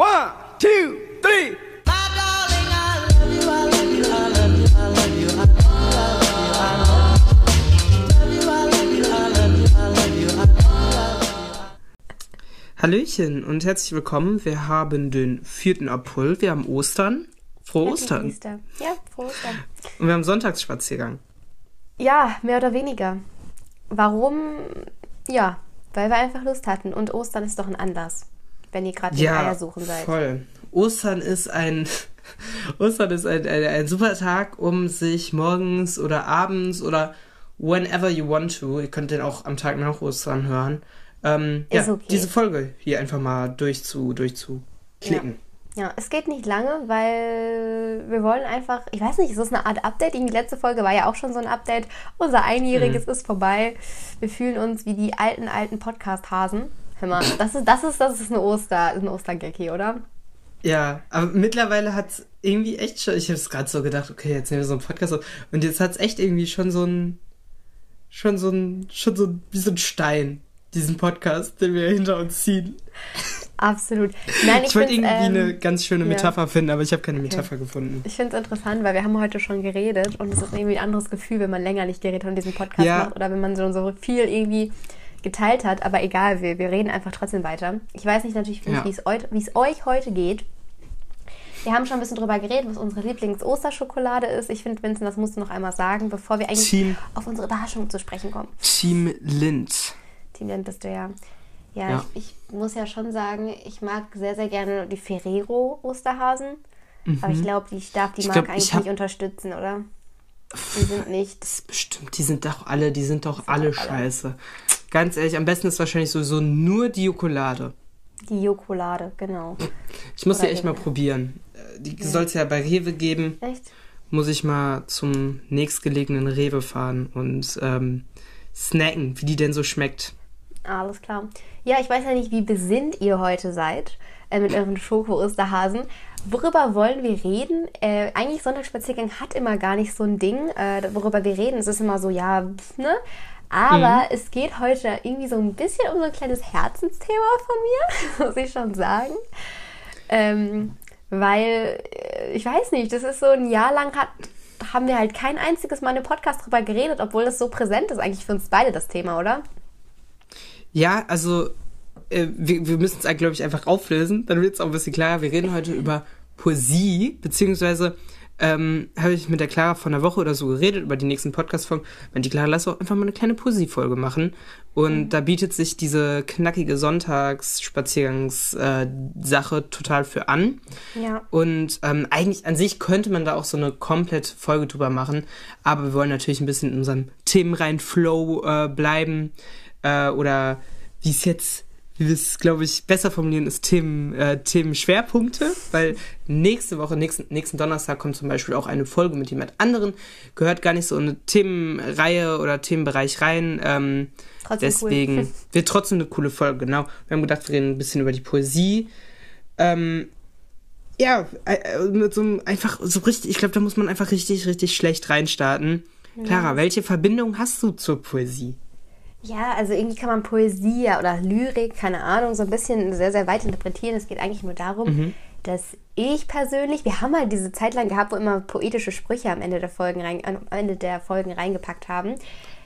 One, two, three. Hallöchen und herzlich willkommen. Wir haben den 4. April, wir haben Ostern. Frohe Ostern. Easter. Ja, frohe Ostern. Und wir haben Sonntagsspaziergang. Ja, mehr oder weniger. Warum? Ja, weil wir einfach Lust hatten. Und Ostern ist doch ein Anlass, wenn ihr gerade ja, Eier suchen seid. voll. Ostern ist ein... Ostern ist ein, ein, ein super Tag, um sich morgens oder abends oder whenever you want to, ihr könnt den auch am Tag nach Ostern hören, ähm, ja, okay. diese Folge hier einfach mal durchzu, durchzuklicken. Ja. ja, es geht nicht lange, weil wir wollen einfach, ich weiß nicht, ist das eine Art Update? Die letzte Folge war ja auch schon so ein Update. Unser Einjähriges mhm. ist vorbei. Wir fühlen uns wie die alten, alten Podcast-Hasen. Hör mal, das ist, das ist, das ist eine Oster, ein Ostergecki, oder? Ja, aber mittlerweile hat es irgendwie echt schon, ich habe es gerade so gedacht, okay, jetzt nehmen wir so einen Podcast auf. Und jetzt hat es echt irgendwie schon so ein, schon so ein, schon so wie so ein Stein diesen Podcast, den wir hinter uns ziehen. Absolut. Nein, ich, ich wollte irgendwie ähm, eine ganz schöne Metapher ja. finden, aber ich habe keine okay. Metapher gefunden. Ich finde es interessant, weil wir haben heute schon geredet und es ist irgendwie ein anderes Gefühl, wenn man länger nicht geredet hat und diesen Podcast ja. macht oder wenn man so, so viel irgendwie geteilt hat. Aber egal, wir, wir reden einfach trotzdem weiter. Ich weiß nicht natürlich, ja. wie es euch heute geht. Wir haben schon ein bisschen drüber geredet, was unsere Lieblings-Osterschokolade ist. Ich finde, Vincent, das musst du noch einmal sagen, bevor wir eigentlich Team, auf unsere Überraschung zu sprechen kommen. Team Lind. Team bist du ja. Ja, ja. Ich, ich, muss ja schon sagen, ich mag sehr, sehr gerne die Ferrero Osterhasen. Mhm. Aber ich glaube, ich darf die ich Marke glaub, eigentlich hab... nicht unterstützen, oder? Die sind nicht. Das ist bestimmt, die sind doch alle, die sind doch sind alle, alle scheiße. Ganz ehrlich, am besten ist wahrscheinlich sowieso nur die Jokolade. Die Jokolade, genau. Ich muss Oder die echt mal probieren. Äh, die ja. soll es ja bei Rewe geben. Echt? Muss ich mal zum nächstgelegenen Rewe fahren und ähm, snacken, wie die denn so schmeckt. Alles klar. Ja, ich weiß ja nicht, wie besinnt ihr heute seid äh, mit euren Schoko-Osterhasen. Worüber wollen wir reden? Äh, eigentlich Sonntagsspaziergang hat immer gar nicht so ein Ding, äh, worüber wir reden. Es ist immer so, ja, ne? Aber mhm. es geht heute irgendwie so ein bisschen um so ein kleines Herzensthema von mir, muss ich schon sagen. Ähm, weil, äh, ich weiß nicht, das ist so ein Jahr lang hat, haben wir halt kein einziges Mal in einem Podcast drüber geredet, obwohl das so präsent ist eigentlich für uns beide das Thema, oder? Ja, also äh, wir, wir müssen es, glaube ich, einfach auflösen. Dann wird es auch ein bisschen klarer. Wir reden heute über Poesie, beziehungsweise ähm, habe ich mit der Clara vor einer Woche oder so geredet über die nächsten Podcast-Folgen. Wenn die Clara, lass auch einfach mal eine kleine Poesie-Folge machen. Und mhm. da bietet sich diese knackige Sonntagsspaziergangs-Sache äh, total für an. Ja. Und ähm, eigentlich an sich könnte man da auch so eine komplett Folge drüber machen. Aber wir wollen natürlich ein bisschen in unserem Themenrein Flow äh, bleiben äh, oder wie es jetzt, wie wir es, glaube ich, besser formulieren, ist Themen, äh, Themenschwerpunkte, weil nächste Woche, nächsten, nächsten Donnerstag kommt zum Beispiel auch eine Folge mit jemand anderen, gehört gar nicht so eine Themenreihe oder Themenbereich rein. Ähm, trotzdem deswegen cool. wird trotzdem eine coole Folge, genau. Wir haben gedacht, wir reden ein bisschen über die Poesie. Ähm, ja, äh, äh, mit so einem einfach so richtig, ich glaube, da muss man einfach richtig, richtig schlecht reinstarten. Ja. Clara, welche Verbindung hast du zur Poesie? Ja, also irgendwie kann man Poesie oder Lyrik, keine Ahnung, so ein bisschen sehr, sehr weit interpretieren. Es geht eigentlich nur darum, mhm. dass ich persönlich, wir haben halt diese Zeit lang gehabt, wo immer poetische Sprüche am Ende der Folgen, rein, am Ende der Folgen reingepackt haben.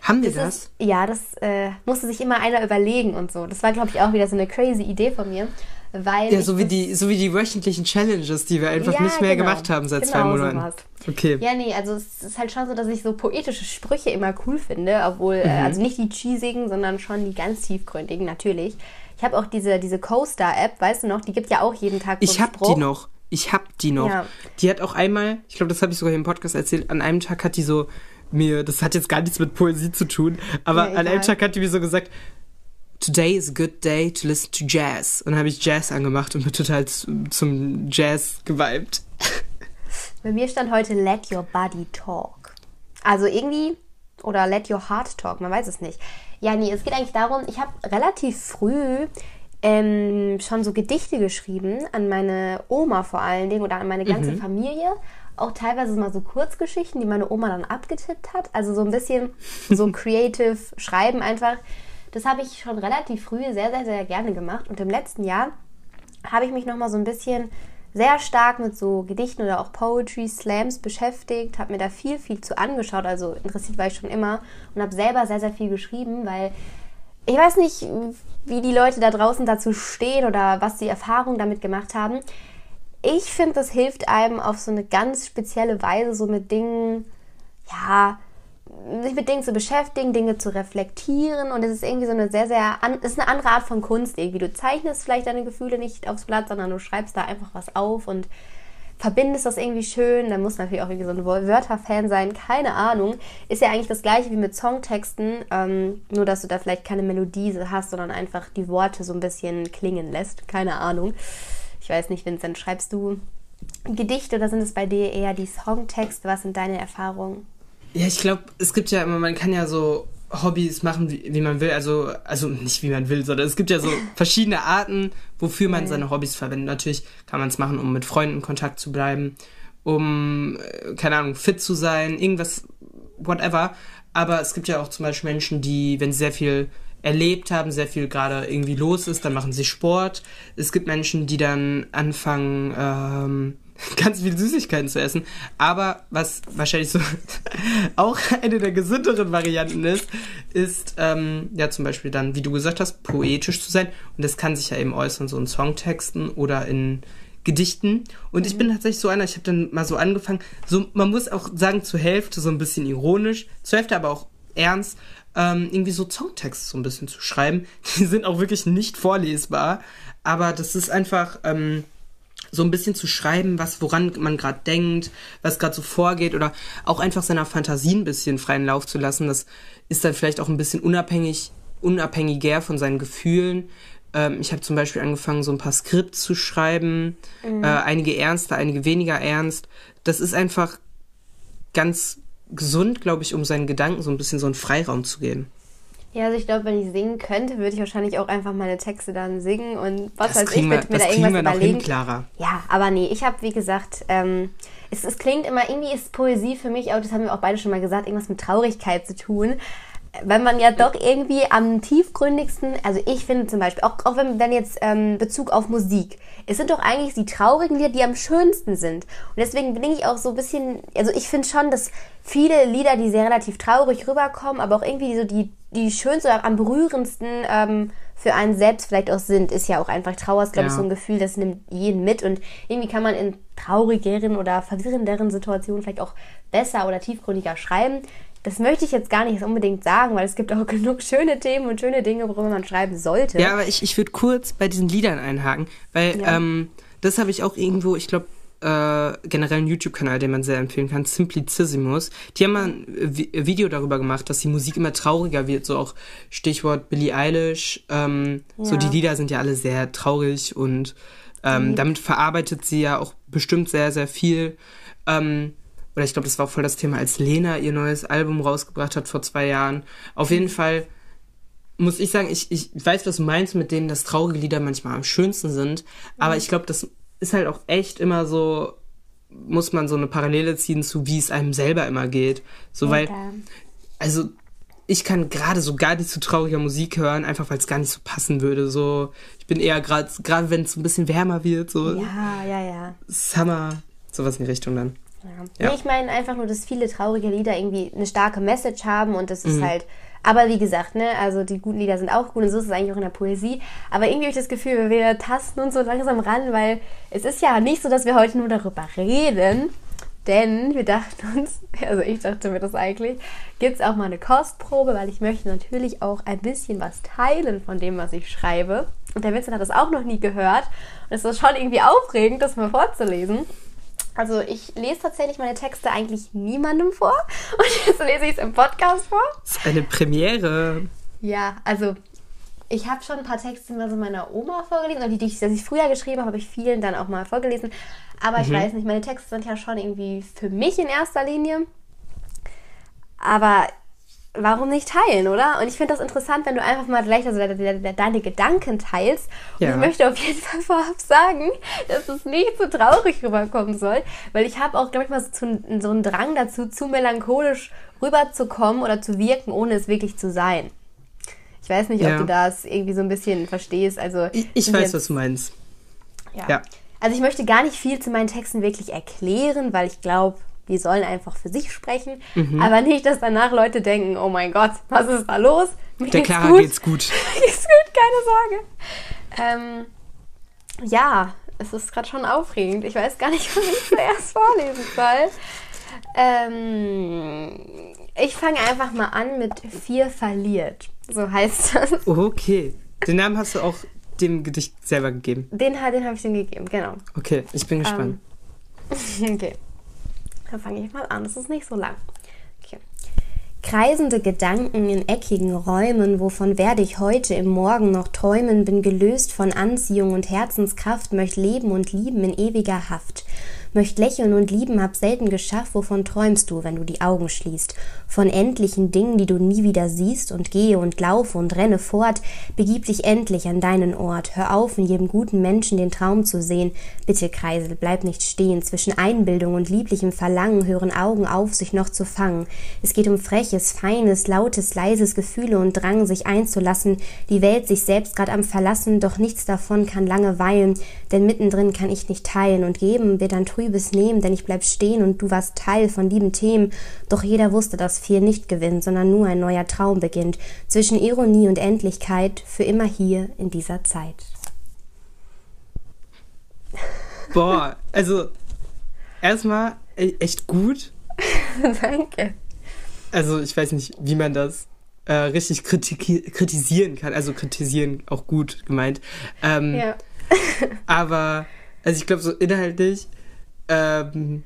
Haben wir das? Ist, ja, das äh, musste sich immer einer überlegen und so. Das war, glaube ich, auch wieder so eine crazy Idee von mir. Weil ja, so wie, die, so wie die wöchentlichen Challenges, die wir einfach ja, nicht mehr genau, gemacht haben seit genau zwei Monaten. Sowas. Okay. Ja, nee, also es ist halt schon so, dass ich so poetische Sprüche immer cool finde, obwohl, äh, mhm. äh, also nicht die cheesigen, sondern schon die ganz tiefgründigen, natürlich. Ich habe auch diese, diese Coaster-App, weißt du noch, die gibt ja auch jeden Tag so Ich habe die noch. Ich hab die noch. Ja. Die hat auch einmal, ich glaube, das habe ich sogar hier im Podcast erzählt, an einem Tag hat die so mir, das hat jetzt gar nichts mit Poesie zu tun, aber ja, an einem Tag hat die mir so gesagt, Today is a good day to listen to Jazz. Und dann habe ich Jazz angemacht und bin total zum Jazz geweibt. Bei mir stand heute Let Your Body Talk. Also irgendwie, oder Let Your Heart Talk, man weiß es nicht. Ja, nee, es geht eigentlich darum, ich habe relativ früh ähm, schon so Gedichte geschrieben, an meine Oma vor allen Dingen oder an meine ganze mhm. Familie. Auch teilweise mal so Kurzgeschichten, die meine Oma dann abgetippt hat. Also so ein bisschen so creative Schreiben einfach. Das habe ich schon relativ früh sehr, sehr, sehr gerne gemacht. Und im letzten Jahr habe ich mich nochmal so ein bisschen sehr stark mit so Gedichten oder auch Poetry, Slams beschäftigt, habe mir da viel, viel zu angeschaut. Also interessiert war ich schon immer und habe selber sehr, sehr viel geschrieben, weil ich weiß nicht, wie die Leute da draußen dazu stehen oder was die Erfahrungen damit gemacht haben. Ich finde, das hilft einem auf so eine ganz spezielle Weise, so mit Dingen, ja, sich mit Dingen zu beschäftigen, Dinge zu reflektieren und es ist irgendwie so eine sehr, sehr, an, ist eine andere Art von Kunst irgendwie. Du zeichnest vielleicht deine Gefühle nicht aufs Blatt, sondern du schreibst da einfach was auf und verbindest das irgendwie schön. Da muss natürlich auch irgendwie so ein Wörterfan sein, keine Ahnung. Ist ja eigentlich das gleiche wie mit Songtexten, ähm, nur dass du da vielleicht keine Melodie hast, sondern einfach die Worte so ein bisschen klingen lässt, keine Ahnung. Ich weiß nicht, Vincent, schreibst du Gedichte oder sind es bei dir eher die Songtexte? Was sind deine Erfahrungen? Ja, ich glaube, es gibt ja immer, man kann ja so Hobbys machen, wie, wie, man will. Also, also nicht wie man will, sondern es gibt ja so verschiedene Arten, wofür man seine Hobbys verwendet. Natürlich kann man es machen, um mit Freunden in Kontakt zu bleiben, um, äh, keine Ahnung, fit zu sein, irgendwas, whatever. Aber es gibt ja auch zum Beispiel Menschen, die, wenn sie sehr viel erlebt haben, sehr viel gerade irgendwie los ist, dann machen sie Sport. Es gibt Menschen, die dann anfangen, ähm, ganz viel Süßigkeiten zu essen. Aber was wahrscheinlich so auch eine der gesünderen Varianten ist, ist ähm, ja zum Beispiel dann, wie du gesagt hast, poetisch zu sein. Und das kann sich ja eben äußern, so in Songtexten oder in Gedichten. Und ich bin tatsächlich so einer, ich habe dann mal so angefangen, so man muss auch sagen, zur Hälfte so ein bisschen ironisch, zur Hälfte aber auch ernst, ähm, irgendwie so Songtexte so ein bisschen zu schreiben. Die sind auch wirklich nicht vorlesbar, aber das ist einfach. Ähm, so ein bisschen zu schreiben, was woran man gerade denkt, was gerade so vorgeht oder auch einfach seiner Fantasie ein bisschen freien Lauf zu lassen. Das ist dann vielleicht auch ein bisschen unabhängig, unabhängiger von seinen Gefühlen. Ähm, ich habe zum Beispiel angefangen, so ein paar Skripts zu schreiben, mhm. äh, einige ernster, einige weniger ernst. Das ist einfach ganz gesund, glaube ich, um seinen Gedanken so ein bisschen so einen Freiraum zu geben. Ja, also ich glaube, wenn ich singen könnte, würde ich wahrscheinlich auch einfach meine Texte dann singen und was weiß ich, würde mir da irgendwas wir überlegen. Hin, Clara. Ja, aber nee, ich habe, wie gesagt, ähm, es, es klingt immer, irgendwie ist Poesie für mich auch, das haben wir auch beide schon mal gesagt, irgendwas mit Traurigkeit zu tun wenn man ja doch irgendwie am tiefgründigsten, also ich finde zum Beispiel, auch, auch wenn, wenn jetzt ähm, Bezug auf Musik, es sind doch eigentlich die traurigen Lieder, die am schönsten sind. Und deswegen bin ich auch so ein bisschen, also ich finde schon, dass viele Lieder, die sehr relativ traurig rüberkommen, aber auch irgendwie so die, die schönsten oder am berührendsten ähm, für einen selbst vielleicht auch sind, ist ja auch einfach Trauer, ist glaube ja. ich so ein Gefühl, das nimmt jeden mit und irgendwie kann man in traurigeren oder verwirrenderen Situationen vielleicht auch besser oder tiefgründiger schreiben. Das möchte ich jetzt gar nicht unbedingt sagen, weil es gibt auch genug schöne Themen und schöne Dinge, worüber man schreiben sollte. Ja, aber ich, ich würde kurz bei diesen Liedern einhaken, weil ja. ähm, das habe ich auch irgendwo, ich glaube, äh, generell einen YouTube-Kanal, den man sehr empfehlen kann, Simplicissimus. Die haben mal ein Vi Video darüber gemacht, dass die Musik immer trauriger wird, so auch Stichwort Billie Eilish. Ähm, ja. So die Lieder sind ja alle sehr traurig und ähm, mhm. damit verarbeitet sie ja auch bestimmt sehr, sehr viel. Ähm, oder ich glaube, das war auch voll das Thema, als Lena ihr neues Album rausgebracht hat vor zwei Jahren. Auf jeden Fall muss ich sagen, ich, ich weiß, was du meinst mit denen, dass traurige Lieder manchmal am schönsten sind. Aber mhm. ich glaube, das ist halt auch echt immer so, muss man so eine Parallele ziehen zu, wie es einem selber immer geht. So, weil, also, ich kann gerade so gar nicht zu trauriger Musik hören, einfach weil es gar nicht so passen würde. So, ich bin eher gerade, gerade wenn es ein bisschen wärmer wird, so. Ja, ja, ja. Summer, sowas in die Richtung dann. Ja. Nee, ich meine einfach nur, dass viele traurige Lieder irgendwie eine starke Message haben und das ist mhm. halt. Aber wie gesagt, ne, also die guten Lieder sind auch gut und so ist es eigentlich auch in der Poesie. Aber irgendwie habe ich das Gefühl, wir tasten uns so langsam ran, weil es ist ja nicht so, dass wir heute nur darüber reden. Denn wir dachten uns, also ich dachte mir das eigentlich, gibt es auch mal eine Kostprobe, weil ich möchte natürlich auch ein bisschen was teilen von dem, was ich schreibe. Und der Vincent hat das auch noch nie gehört. Und es ist schon irgendwie aufregend, das mal vorzulesen. Also ich lese tatsächlich meine Texte eigentlich niemandem vor und jetzt lese ich es im Podcast vor. Das ist eine Premiere. Ja, also ich habe schon ein paar Texte mal so meiner Oma vorgelesen und die, die ich, die ich früher geschrieben habe, habe ich vielen dann auch mal vorgelesen. Aber ich mhm. weiß nicht, meine Texte sind ja schon irgendwie für mich in erster Linie. Aber warum nicht teilen, oder? Und ich finde das interessant, wenn du einfach mal gleich also deine Gedanken teilst. Und ja. ich möchte auf jeden Fall vorab sagen, dass es nicht so traurig rüberkommen soll, weil ich habe auch, glaube ich, mal so, so einen Drang dazu, zu melancholisch rüberzukommen oder zu wirken, ohne es wirklich zu sein. Ich weiß nicht, ja. ob du das irgendwie so ein bisschen verstehst. Also ich, ich weiß, was du meinst. Ja. Ja. Also ich möchte gar nicht viel zu meinen Texten wirklich erklären, weil ich glaube, die sollen einfach für sich sprechen. Mhm. Aber nicht, dass danach Leute denken, oh mein Gott, was ist da los? Mir Der geht's Clara gut. geht's gut. geht's gut, keine Sorge. Ähm, ja, es ist gerade schon aufregend. Ich weiß gar nicht, was ich zuerst vorlesen soll. Ähm, ich fange einfach mal an mit vier verliert. So heißt das. Okay. Den Namen hast du auch dem Gedicht selber gegeben. Den, den habe ich dem gegeben, genau. Okay, ich bin gespannt. Okay. Dann fange ich mal an. Das ist nicht so lang. Okay. Kreisende Gedanken in eckigen Räumen, wovon werde ich heute im Morgen noch träumen, bin gelöst von Anziehung und Herzenskraft, möcht leben und lieben in ewiger Haft. Möcht lächeln und lieben, hab selten geschafft, wovon träumst du, wenn du die Augen schließt? Von endlichen Dingen, die du nie wieder siehst, und gehe und laufe und renne fort, begib dich endlich an deinen Ort, hör auf, in jedem guten Menschen den Traum zu sehen. Bitte, Kreisel, bleib nicht stehen, zwischen Einbildung und lieblichem Verlangen hören Augen auf, sich noch zu fangen. Es geht um freches, feines, lautes, leises Gefühle und Drang, sich einzulassen, die Welt sich selbst grad am Verlassen, doch nichts davon kann lange weilen, denn mittendrin kann ich nicht teilen und geben wird ein trübes Nehmen, denn ich bleib stehen und du warst Teil von lieben Themen, doch jeder wusste, dass viel nicht gewinnt, sondern nur ein neuer Traum beginnt, zwischen Ironie und Endlichkeit, für immer hier in dieser Zeit. Boah, also erstmal e- echt gut. Danke. Also ich weiß nicht, wie man das äh, richtig kritisieren kann. Also kritisieren auch gut gemeint. Ähm, Ja. Aber, also ich glaube, so inhaltlich ähm,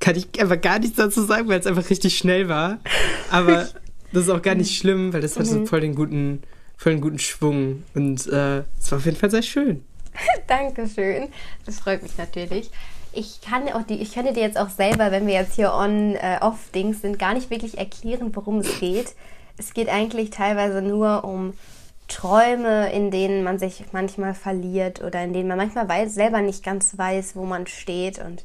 kann ich einfach gar nichts dazu sagen, weil es einfach richtig schnell war. Aber das ist auch gar nicht schlimm, weil das hat so voll den guten, voll den guten Schwung. Und äh, es war auf jeden Fall sehr schön. Dankeschön. Das freut mich natürlich. Ich kann auch die, ich könnte dir jetzt auch selber, wenn wir jetzt hier on äh, off Dings sind, gar nicht wirklich erklären, worum es geht. Es geht eigentlich teilweise nur um Träume, in denen man sich manchmal verliert oder in denen man manchmal weiß, selber nicht ganz weiß, wo man steht und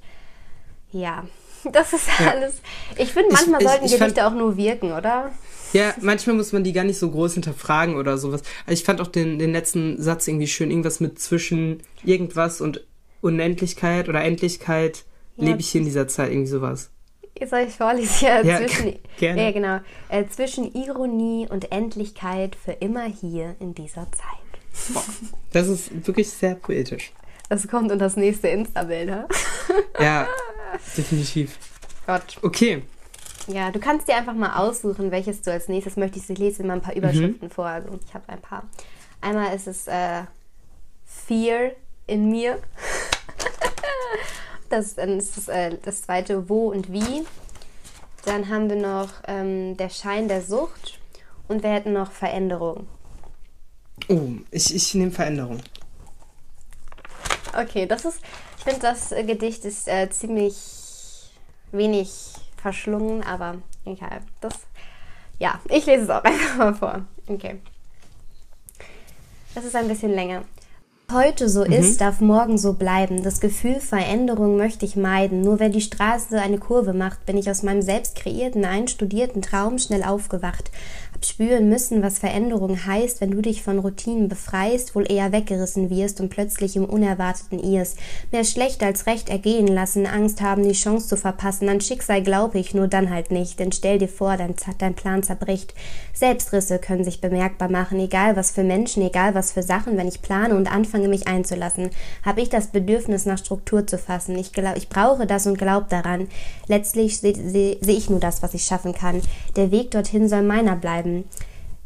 ja, das ist Ja. alles. Ich finde, Ich- manchmal ich- sollten ich fand- Gedichte auch nur wirken, oder? Ja, manchmal muss man die gar nicht so groß hinterfragen oder sowas. Also ich fand auch den, den letzten Satz irgendwie schön, irgendwas mit zwischen irgendwas und Unendlichkeit oder Endlichkeit Ja. lebe ich hier in dieser Zeit, irgendwie sowas. Jetzt soll ich vorlesen. Ja, Ja, zwischen, gerne. ja genau. Äh, zwischen Ironie und Endlichkeit für immer hier in dieser Zeit. Boah, das ist wirklich sehr poetisch. Das kommt und das nächste Insta-Bild? Ja, definitiv. Gott. Okay, Ja, du kannst dir einfach mal aussuchen, welches du als nächstes möchtest. Ich lese dir mal ein paar Überschriften vor. Also ich habe ein paar. Einmal ist es äh, Fear in mir. Das, dann ist das, äh, das zweite Wo und Wie. Dann haben wir noch ähm, der Schein der Sucht. Und wir hätten noch Veränderung. oh, ich, ich nehme Veränderung. Okay, das ist, ich finde, das Gedicht ist äh, ziemlich wenig verschlungen, aber egal. Das, ja, ich lese es auch einfach mal vor. Okay. Das ist ein bisschen länger. Heute so ist, darf morgen so bleiben. Das Gefühl Veränderung möchte ich meiden. Nur wenn die Straße eine Kurve macht, bin ich aus meinem selbst kreierten, einstudierten Traum schnell aufgewacht. Hab spüren müssen, was Veränderung heißt, wenn du dich von Routinen befreist, wohl eher weggerissen wirst und plötzlich im Unerwarteten irrst. Mehr schlecht als recht ergehen lassen, Angst haben, die Chance zu verpassen. An Schicksal glaube ich, nur dann halt nicht. Denn stell dir vor, dein, dein Plan zerbricht. Selbstrisse können sich bemerkbar machen, egal was für Menschen, egal was für Sachen. Wenn ich plane und anfange, mich einzulassen, habe ich das Bedürfnis, nach Struktur zu fassen. Ich, glaub, ich brauche das und glaub daran. Letztlich sehe seh, seh ich nur das, was ich schaffen kann. Der Weg dorthin soll meiner bleiben.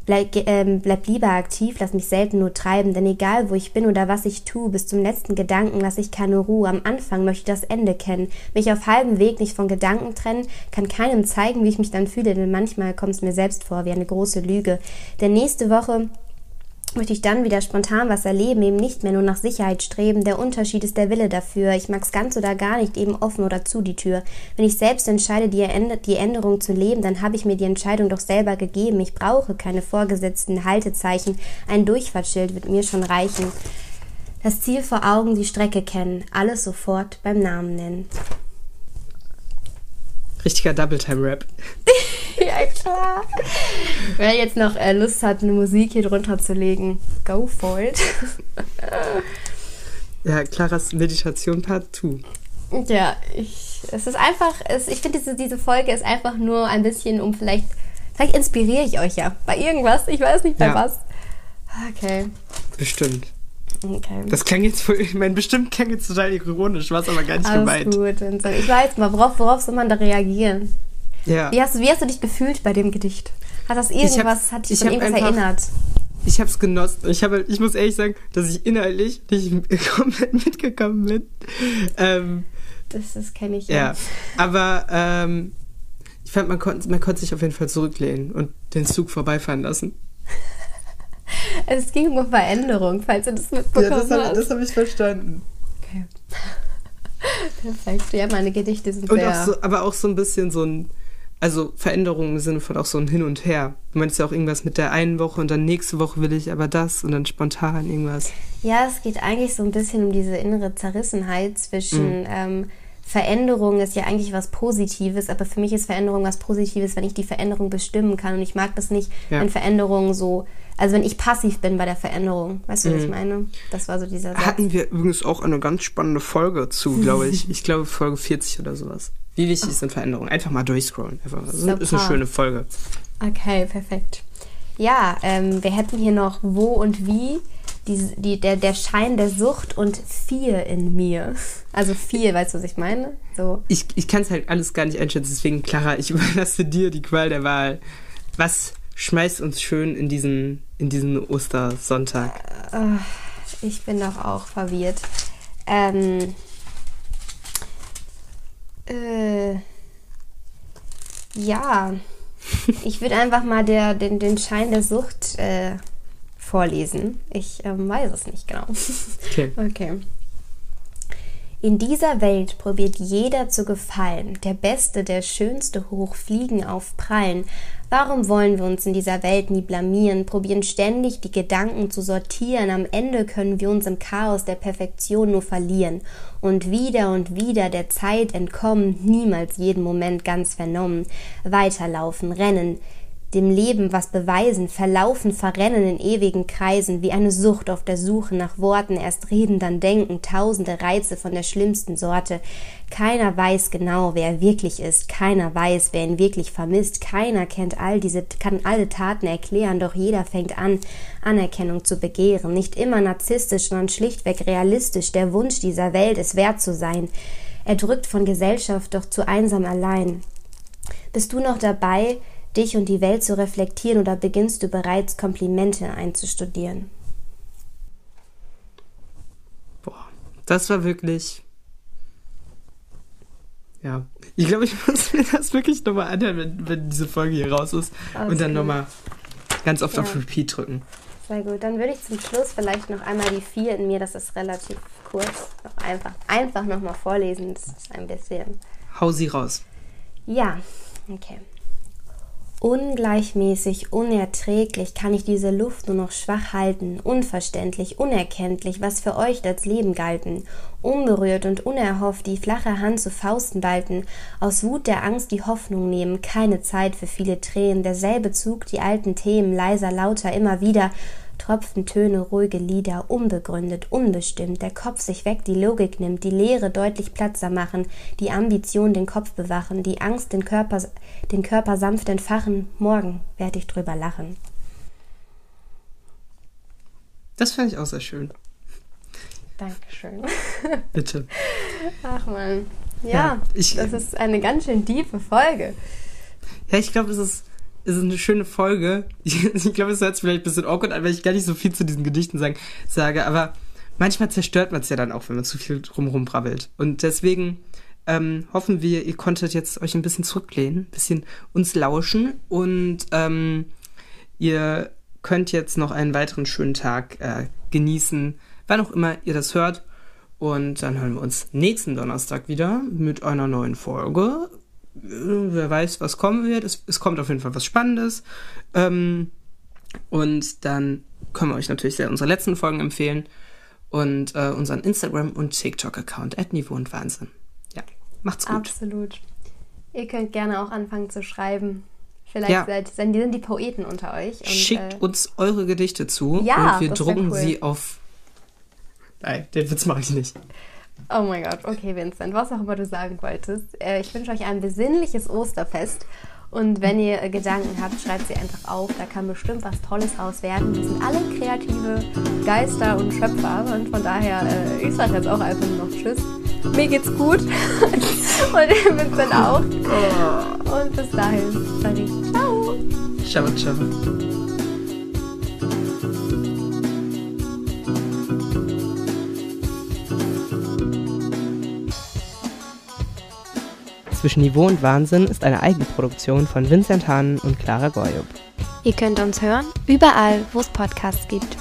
Bleib, ähm, bleib lieber aktiv, lass mich selten nur treiben, denn egal wo ich bin oder was ich tue, bis zum letzten Gedanken lass ich keine Ruhe. Am Anfang möchte ich das Ende kennen, mich auf halbem Weg nicht von Gedanken trennen, kann keinem zeigen, wie ich mich dann fühle, denn manchmal kommt es mir selbst vor wie eine große Lüge. Denn nächste Woche möchte ich dann wieder spontan was erleben, eben nicht mehr nur nach Sicherheit streben. Der Unterschied ist der Wille dafür. Ich mag's ganz oder gar nicht, eben offen oder zu die Tür. Wenn ich selbst entscheide, die Änderung zu leben, dann habe ich mir die Entscheidung doch selber gegeben. Ich brauche keine vorgesetzten Haltezeichen. Ein Durchfahrtsschild wird mir schon reichen. Das Ziel vor Augen, die Strecke kennen, alles sofort beim Namen nennen. Richtiger Double-Time-Rap. Ja, klar. Wer jetzt noch äh, Lust hat, eine Musik hier drunter zu legen, go for it. Ja, Claras Meditation Part 2. Ja, ich, es ist einfach, es, ich finde, diese, diese Folge ist einfach nur ein bisschen, um vielleicht, vielleicht inspiriere ich euch ja bei irgendwas. Ich weiß nicht bei Ja. was. Okay. Bestimmt. Okay. Das klang jetzt wohl, ich meine, bestimmt klang jetzt total ironisch, war es aber gar nicht Alles gemeint. gut, Vincent. Ich weiß mal, worauf, worauf soll man da reagieren? Ja. Wie hast, du, wie hast du dich gefühlt bei dem Gedicht? Hat das irgendwas, hat dich hab irgendwas einfach- erinnert? Ich habe es genossen. Ich, habe, ich muss ehrlich sagen, dass ich inhaltlich nicht komplett mitgekommen bin. Ähm, Das, das kenne ich ja. Aber ähm, ich fand, man konnte, man konnte sich auf jeden Fall zurücklehnen und den Zug vorbeifahren lassen. Es ging um Veränderung, falls du das mitbekommen hast. habe ich verstanden. Okay. Perfekt. Ja, meine Gedichte sind Und sehr... auch so, aber auch so ein bisschen so ein, also Veränderung im Sinne von auch so ein Hin und Her. Du meinst ja auch irgendwas mit der einen Woche und dann nächste Woche will ich aber das und dann spontan irgendwas. Ja, es geht eigentlich so ein bisschen um diese innere Zerrissenheit Mhm. zwischen ähm, Veränderung ist ja eigentlich was Positives, aber für mich ist Veränderung was Positives, wenn ich die Veränderung bestimmen kann. Und ich mag das nicht, Ja. wenn Veränderung so, also wenn ich passiv bin bei der Veränderung. Weißt du, Mhm. was ich meine? Das war so dieser Satz. Hatten wir übrigens auch eine ganz spannende Folge zu, glaube ich. Ich glaube Folge 40 oder sowas. Wie wichtig sind Veränderungen? Einfach mal durchscrollen. Einfach. Das ist eine Super. schöne Folge. Okay, perfekt. Ja, ähm, wir hätten hier noch wo und wie. Die, die, der, der Schein der Sucht und vier in mir. Also vier, weißt du, was ich meine? So. Ich, ich kann es halt alles gar nicht einschätzen, deswegen, Clara, ich überlasse dir die Qual der Wahl. Was schmeißt uns schön in diesen, in diesen Ostersonntag? Ich bin doch auch verwirrt. Ähm. Äh. Ja. Ich würde einfach mal der, den, den Schein der Sucht äh, vorlesen. Ich ähm, weiß es nicht genau. Okay. Okay. In dieser Welt probiert jeder zu gefallen, der Beste, der Schönste hoch fliegen auf Prallen. Warum wollen wir uns in dieser Welt nie blamieren, probieren ständig die Gedanken zu sortieren, am Ende können wir uns im Chaos der Perfektion nur verlieren und wieder und wieder der Zeit entkommen, niemals jeden Moment ganz vernommen, weiterlaufen, rennen, dem Leben was beweisen, verlaufen, verrennen in ewigen Kreisen, wie eine Sucht auf der Suche nach Worten, erst reden, dann denken, tausende Reize von der schlimmsten Sorte. Keiner weiß genau, wer er wirklich ist, keiner weiß, wer ihn wirklich vermisst, keiner kennt all diese, kann alle Taten erklären, doch jeder fängt an, Anerkennung zu begehren, nicht immer narzisstisch, sondern schlichtweg realistisch, der Wunsch dieser Welt, es wert zu sein, erdrückt von Gesellschaft, doch zu einsam allein. Bist du noch dabei, dich und die Welt zu reflektieren oder beginnst du bereits Komplimente einzustudieren? Boah, das war wirklich. Ja. Ich glaube, ich muss mir das wirklich nochmal anhören, wenn, wenn diese Folge hier raus ist. Alles und dann nochmal ganz oft Ja. auf Repeat drücken. Sehr gut. Dann würde ich zum Schluss vielleicht noch einmal die vier in mir, das ist relativ kurz, noch einfach, einfach nochmal vorlesen. Das ist ein bisschen. Hau sie raus. Ja, okay. Ungleichmäßig, unerträglich kann ich diese Luft nur noch schwach halten, unverständlich, unerkenntlich, was für euch das Leben galten, unberührt und unerhofft die flache Hand zu Fausten balten, aus Wut der Angst die Hoffnung nehmen, keine Zeit für viele Tränen, derselbe Zug, die alten Themen, leiser, lauter, immer wieder, tropfen Töne, ruhige Lieder, unbegründet, unbestimmt, der Kopf sich weg, die Logik nimmt, die Leere deutlich Platzer machen, die Ambition den Kopf bewachen, die Angst den Körper, den Körper sanft entfachen, morgen werd ich drüber lachen. Das fand ich auch sehr schön. Dankeschön. Bitte. Ach man. Ja, Ja, ich- das ist eine ganz schön tiefe Folge. Ja, ich glaube, es ist, es ist eine schöne Folge. Ich, ich glaube, es hört sich vielleicht ein bisschen awkward an, weil ich gar nicht so viel zu diesen Gedichten sagen, sage. Aber manchmal zerstört man es ja dann auch, wenn man zu viel drumherum brabbelt. Und deswegen ähm, hoffen wir, ihr konntet jetzt euch ein bisschen zurücklehnen, ein bisschen uns lauschen. Und ähm, ihr könnt jetzt noch einen weiteren schönen Tag äh, genießen, wann auch immer ihr das hört. Und dann hören wir uns nächsten Donnerstag wieder mit einer neuen Folge. Wer weiß, was kommen wird. Es, es kommt auf jeden Fall was Spannendes. Ähm, und dann können wir euch natürlich sehr unsere letzten Folgen empfehlen. Und äh, unseren Instagram- und TikTok-Account at Niveau und Wahnsinn. Ja, macht's gut. Absolut. Ihr könnt gerne auch anfangen zu schreiben. Vielleicht Ja. seid, sind, sind die Poeten unter euch. Und, Schickt äh, uns eure Gedichte zu Ja, und wir drucken cool. sie auf Nein, den Witz mache ich nicht. Oh mein Gott, okay, Vincent, was auch immer du sagen wolltest. Äh, ich wünsche euch ein besinnliches Osterfest. Und wenn ihr äh, Gedanken habt, schreibt sie einfach auf. Da kann bestimmt was Tolles raus werden. Wir sind alle kreative Geister und Schöpfer. Und von daher, äh, ich sage jetzt auch einfach nur noch Tschüss. Mir geht's gut. und Vincent auch. Und bis dahin sage ich Ciao. Ciao, ciao. Zwischen Niveau und Wahnsinn ist eine Eigenproduktion von Vincent Hahn und Clara Goyub. Ihr könnt uns hören, überall, wo es Podcasts gibt.